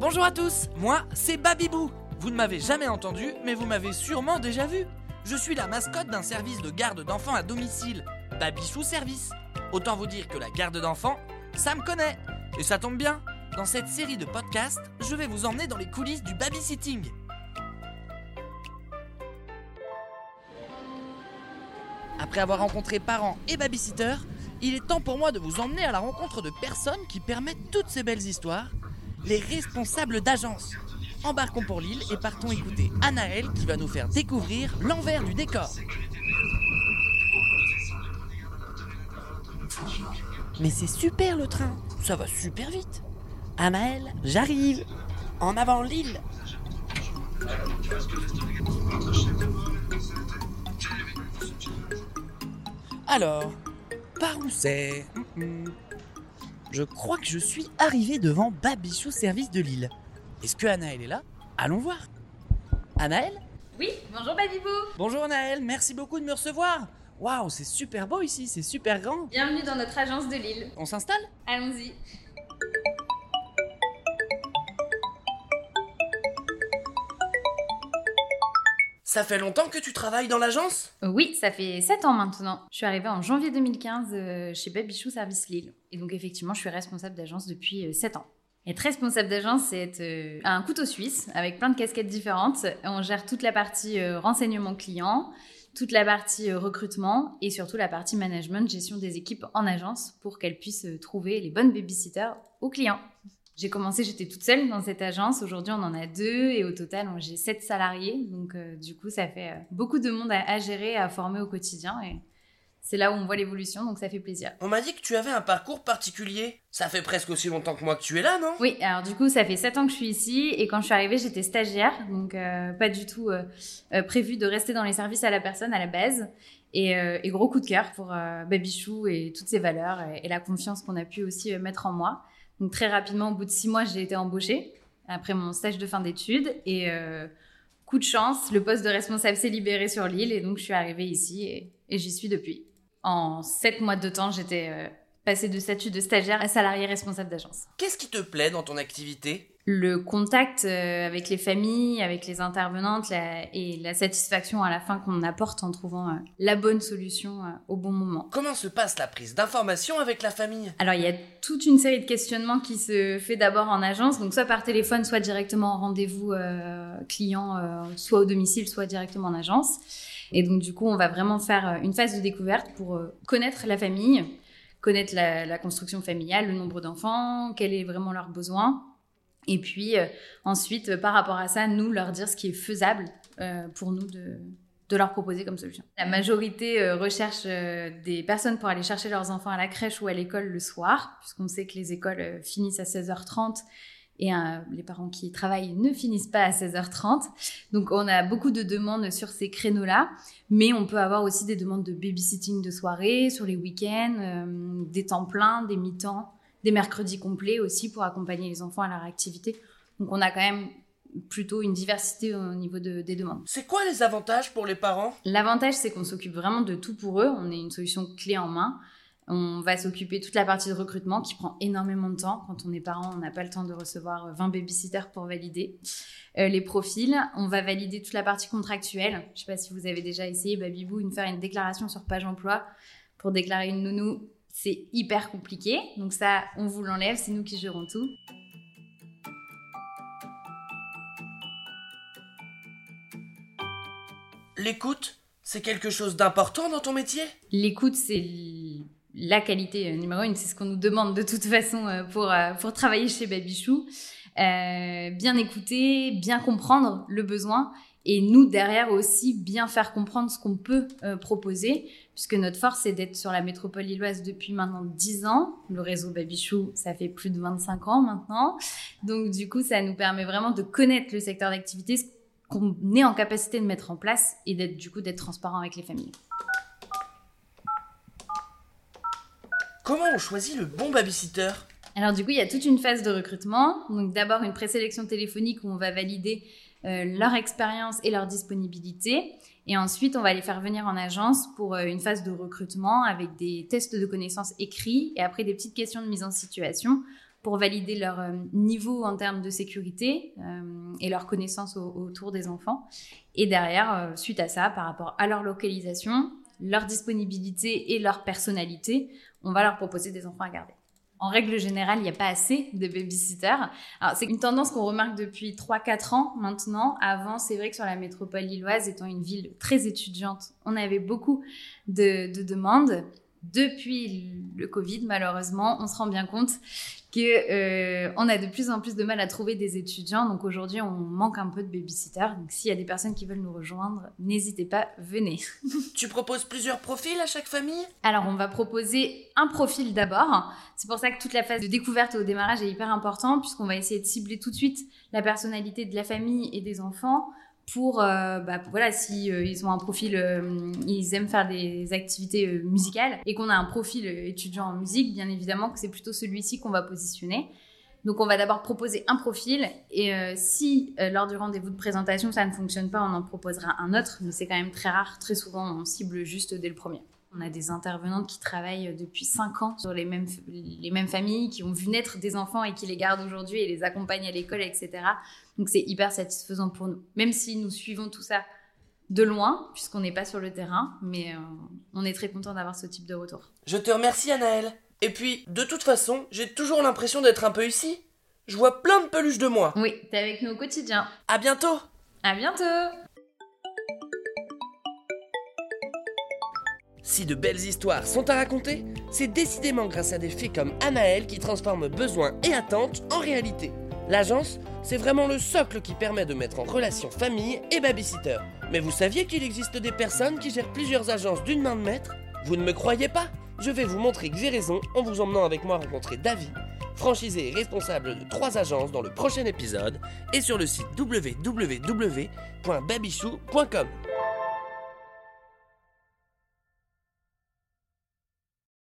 Bonjour à tous, moi c'est Babibou. Vous ne m'avez jamais entendu, mais vous m'avez sûrement déjà vu. Je suis la mascotte d'un service de garde d'enfants à domicile, Babichou Service. Autant vous dire que la garde d'enfants, ça me connaît. Et ça tombe bien, dans cette série de podcasts, je vais vous emmener dans les coulisses du babysitting. Après avoir rencontré parents et babysitters, il est temps pour moi de vous emmener à la rencontre de personnes qui permettent toutes ces belles histoires, les responsables d'agence. Embarquons pour l'île et partons écouter Anaël qui va nous faire découvrir l'envers du décor. Mais c'est super le train, ça va super vite. Anaël, j'arrive. En avant l'île. Alors, par où c'est? Je crois que je suis arrivé devant Babichou Service de Lille. Est-ce que Anaël est là? Allons voir. Anaël Oui, bonjour Babibou Bonjour Anaël, merci beaucoup de me recevoir. Waouh, c'est super beau ici, c'est super grand. Bienvenue dans notre agence de Lille. On s'installe? Allons-y. Ça fait longtemps que tu travailles dans l'agence? Oui, ça fait 7 ans maintenant. Je suis arrivée en janvier 2015 euh, chez Babichou Service Lille. Et donc effectivement, je suis responsable d'agence depuis euh, 7 ans. Être responsable d'agence, c'est être euh, un couteau suisse avec plein de casquettes différentes. On gère toute la partie euh, renseignement client, toute la partie euh, recrutement et surtout la partie management, gestion des équipes en agence pour qu'elles puissent euh, trouver les bonnes babysitters aux clients. J'ai commencé, j'étais toute seule dans cette agence. Aujourd'hui, on en a deux et au total, on- j'ai sept salariés. Donc, euh, du coup, ça fait euh, beaucoup de monde à, à gérer, à former au quotidien. Et c'est là où on voit l'évolution, donc ça fait plaisir. On m'a dit que tu avais un parcours particulier. Ça fait presque aussi longtemps que moi que tu es là, non? Oui, alors du coup, ça fait sept ans que je suis ici et quand je suis arrivée, j'étais stagiaire, donc euh, pas du tout euh, euh, prévu de rester dans les services à la personne à la base. Et, et gros coup de cœur pour Babichou et toutes ses valeurs et, et la confiance qu'on a pu aussi mettre en moi. Donc très rapidement, au bout de six mois, j'ai été embauchée après mon stage de fin d'études et euh, coup de chance, le poste de responsable s'est libéré sur l'île et donc je suis arrivée ici et, et j'y suis depuis. En sept mois de temps, j'étais euh, passée de statut de stagiaire à salarié responsable d'agence Qu'est-ce qui te plaît dans ton activité? Le contact euh, avec les familles, avec les intervenantes la- et la satisfaction à la fin qu'on apporte en trouvant euh, la bonne solution euh, au bon moment. Comment se passe la prise d'information avec la famille? Alors il y a toute une série de questionnements qui se fait d'abord en agence, donc soit par téléphone, soit directement en rendez-vous euh, client, euh, soit au domicile, soit directement en agence. Et donc du coup on va vraiment faire une phase de découverte pour connaître la famille, connaître la, construction familiale, le nombre d'enfants, quel est vraiment leurs besoins. Et puis euh, ensuite, par rapport à ça, nous leur dire ce qui est faisable euh, pour nous de, leur proposer comme solution. La majorité euh, recherche des personnes pour aller chercher leurs enfants à la crèche ou à l'école le soir, puisqu'on sait que les écoles finissent à 16h30 et euh, les parents qui travaillent ne finissent pas à 16h30. Donc on a beaucoup de demandes sur ces créneaux-là, mais on peut avoir aussi des demandes de babysitting de soirée, sur les week-ends, euh, des temps pleins, des mi-temps, des mercredis complets aussi pour accompagner les enfants à leur activité. Donc on a quand même plutôt une diversité au niveau de- des demandes. C'est quoi les avantages pour les parents? L'avantage, c'est qu'on s'occupe vraiment de tout pour eux. On est une solution clé en main. On va s'occuper toute la partie de recrutement qui prend énormément de temps. Quand on est parent, on n'a pas le temps de recevoir 20 babysitters pour valider euh, les profils. On va valider toute la partie contractuelle. Je ne sais pas si vous avez déjà essayé, Babibou, de faire une déclaration sur page emploi pour déclarer une nounou. C'est hyper compliqué. Donc ça, on vous l'enlève. C'est nous qui gérons tout. L'écoute, c'est quelque chose d'important dans ton métier? L'écoute, c'est la qualité euh, numéro une. C'est ce qu'on nous demande de toute façon euh, pour, euh, pour travailler chez Babichou. Bien écouter, bien comprendre le besoin et nous, derrière aussi, bien faire comprendre ce qu'on peut proposer, puisque notre force, c'est d'être sur la métropole lilloise depuis maintenant 10 ans. Le réseau Babichou, ça fait plus de 25 ans maintenant. Donc, du coup, ça nous permet vraiment de connaître le secteur d'activité, qu'on est en capacité de mettre en place et d'être, du coup, d'être transparent avec les familles. Comment on choisit le bon babysitter? Alors du coup, il y a toute une phase de recrutement. Donc d'abord une présélection téléphonique où on va valider euh, leur expérience et leur disponibilité. Et ensuite, on va les faire venir en agence pour euh, une phase de recrutement avec des tests de connaissances écrits et après des petites questions de mise en situation pour valider leur euh, niveau en termes de sécurité et leur connaissance autour des enfants. Et derrière, suite à ça, par rapport à leur localisation, leur disponibilité et leur personnalité, on va leur proposer des enfants à garder. En règle générale, il n'y a pas assez de babysitters. C'est une tendance qu'on remarque depuis 3-4 ans maintenant. Avant, c'est vrai que sur la métropole lilloise, étant une ville très étudiante, on avait beaucoup de demandes. Depuis le Covid, malheureusement, on se rend bien compte qu'on euh, a de plus en plus de mal à trouver des étudiants. Donc aujourd'hui, on manque un peu de babysitters. Donc s'il y a des personnes qui veulent nous rejoindre, n'hésitez pas, venez. tu proposes plusieurs profils à chaque famille? Alors on va proposer un profil d'abord. C'est pour ça que toute la phase de découverte au démarrage est hyper importante puisqu'on va essayer de cibler tout de suite la personnalité de la famille et des enfants pour euh, bah, voilà si euh, ils ont un profil euh, ils aiment faire des activités musicales et qu'on a un profil étudiant en musique bien évidemment que c'est plutôt celui-ci qu'on va positionner. Donc on va d'abord proposer un profil et si lors du rendez-vous de présentation ça ne fonctionne pas on en proposera un autre mais c'est quand même très rare. Très souvent on cible juste dès le premier on a des intervenantes qui travaillent depuis 5 ans sur les mêmes, les mêmes familles, qui ont vu naître des enfants et qui les gardent aujourd'hui et les accompagnent à l'école, etc. Donc c'est hyper satisfaisant pour nous. Même si nous suivons tout ça de loin, puisqu'on n'est pas sur le terrain, mais euh, on est très content d'avoir ce type de retour. Je te remercie, Anaëlle. Et puis, de toute façon, j'ai toujours l'impression d'être un peu ici. Je vois plein de peluches de moi. Oui, t'es avec nous au quotidien. À bientôt. À bientôt. Si de belles histoires sont à raconter, c'est décidément grâce à des filles comme Anaël qui transforment besoins et attentes en réalité. L'agence, c'est vraiment le socle qui permet de mettre en relation famille et babysitter. Mais vous saviez qu'il existe des personnes qui gèrent plusieurs agences d'une main de maître? Vous ne me croyez pas? Je vais vous montrer que j'ai raison en vous emmenant avec moi rencontrer David, franchisé et responsable de trois agences dans le prochain épisode et sur le site www.babychou.com.